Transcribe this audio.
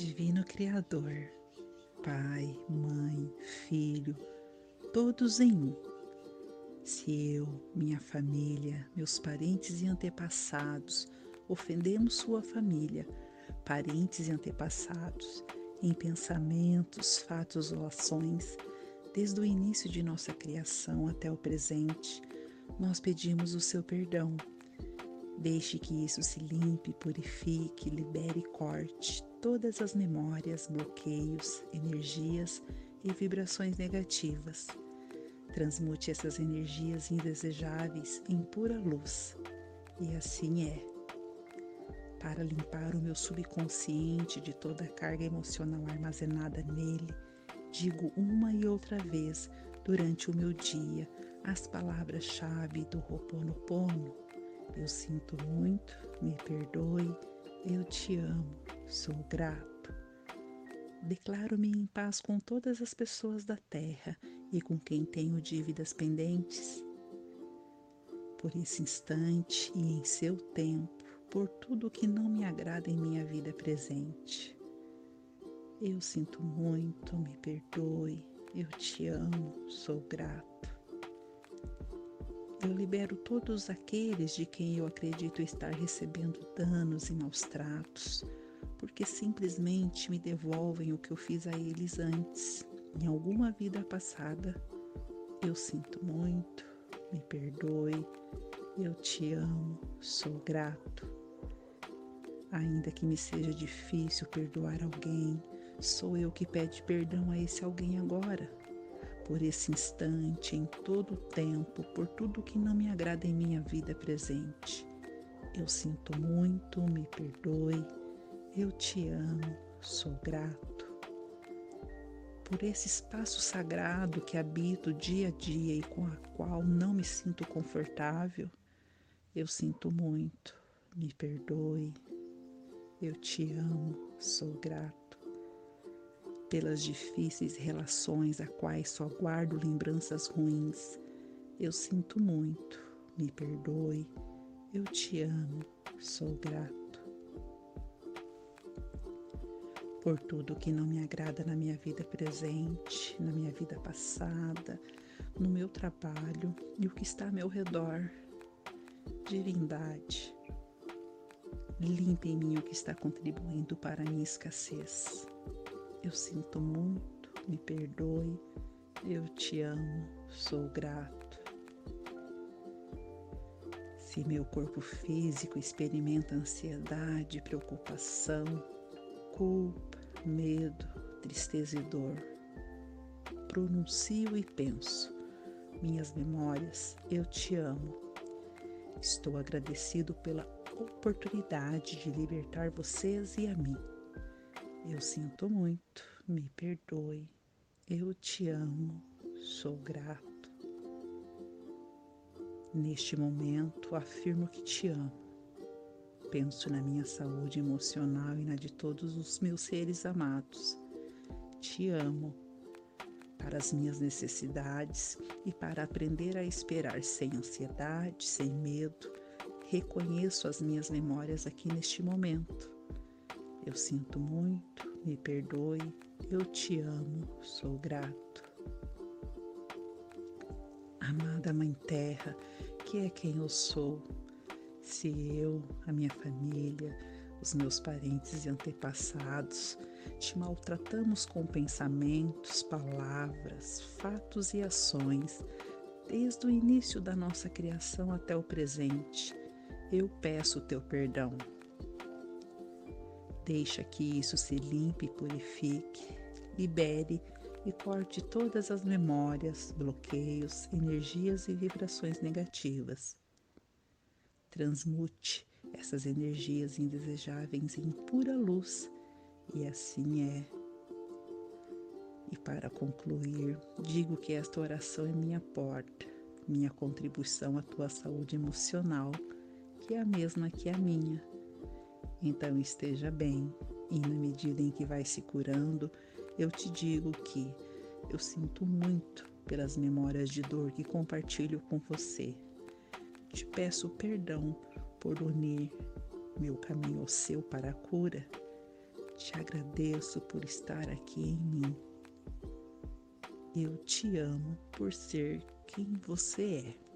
Divino Criador, Pai, Mãe, Filho, todos em um. Se eu, minha família, meus parentes e antepassados ofendemos sua família, parentes e antepassados, em pensamentos, fatos ou ações, desde o início de nossa criação até o presente, nós pedimos o seu perdão. Deixe que isso se limpe, purifique, libere e corte todas as memórias, bloqueios, energias e vibrações negativas. Transmute essas energias indesejáveis em pura luz. E assim é. Para limpar o meu subconsciente de toda a carga emocional armazenada nele, digo uma e outra vez durante o meu dia as palavras-chave do Ho'oponopono. Eu sinto muito, me perdoe, eu te amo, sou grato. Declaro-me em paz com todas as pessoas da terra e com quem tenho dívidas pendentes. Por esse instante e em seu tempo, por tudo que não me agrada em minha vida presente. Eu sinto muito, me perdoe, eu te amo, sou grato. Eu libero todos aqueles de quem eu acredito estar recebendo danos e maus tratos, porque simplesmente me devolvem o que eu fiz a eles antes, em alguma vida passada. Eu sinto muito, me perdoe, eu te amo, sou grato. Ainda que me seja difícil perdoar alguém, sou eu que pede perdão a esse alguém agora por esse instante, em todo o tempo, por tudo que não me agrada em minha vida presente. Eu sinto muito, me perdoe, eu te amo, sou grato. Por esse espaço sagrado que habito dia a dia e com a qual não me sinto confortável, eu sinto muito, me perdoe, eu te amo, sou grato pelas difíceis relações a quais só guardo lembranças ruins. Eu sinto muito, me perdoe, eu te amo, sou grato. Por tudo que não me agrada na minha vida presente, na minha vida passada, no meu trabalho e o que está ao meu redor. Divindade, limpe em mim o que está contribuindo para a minha escassez. Eu sinto muito, me perdoe, eu te amo, sou grato. Se meu corpo físico experimenta ansiedade, preocupação, culpa, medo, tristeza e dor, pronuncio e penso, minhas memórias, eu te amo. Estou agradecido pela oportunidade de libertar vocês e a mim. Eu sinto muito, me perdoe. Eu te amo, sou grato. Neste momento, afirmo que te amo. Penso na minha saúde emocional e na de todos os meus seres amados. Te amo para as minhas necessidades e para aprender a esperar sem ansiedade, sem medo. Reconheço as minhas memórias aqui neste momento eu sinto muito, me perdoe, eu te amo, sou grato. Amada Mãe Terra, que é quem eu sou, se eu, a minha família, os meus parentes e antepassados te maltratamos com pensamentos, palavras, fatos e ações, desde o início da nossa criação até o presente, eu peço o teu perdão. Deixa que isso se limpe, purifique, libere e corte todas as memórias, bloqueios, energias e vibrações negativas. Transmute essas energias indesejáveis em pura luz e assim é. E para concluir, digo que esta oração é minha porta, minha contribuição à tua saúde emocional, que é a mesma que a minha então esteja bem, e na medida em que vai se curando, eu te digo que eu sinto muito pelas memórias de dor que compartilho com você. Te peço perdão por unir meu caminho ao seu para a cura. te agradeço por estar aqui em mim. Eu te amo por ser quem você é.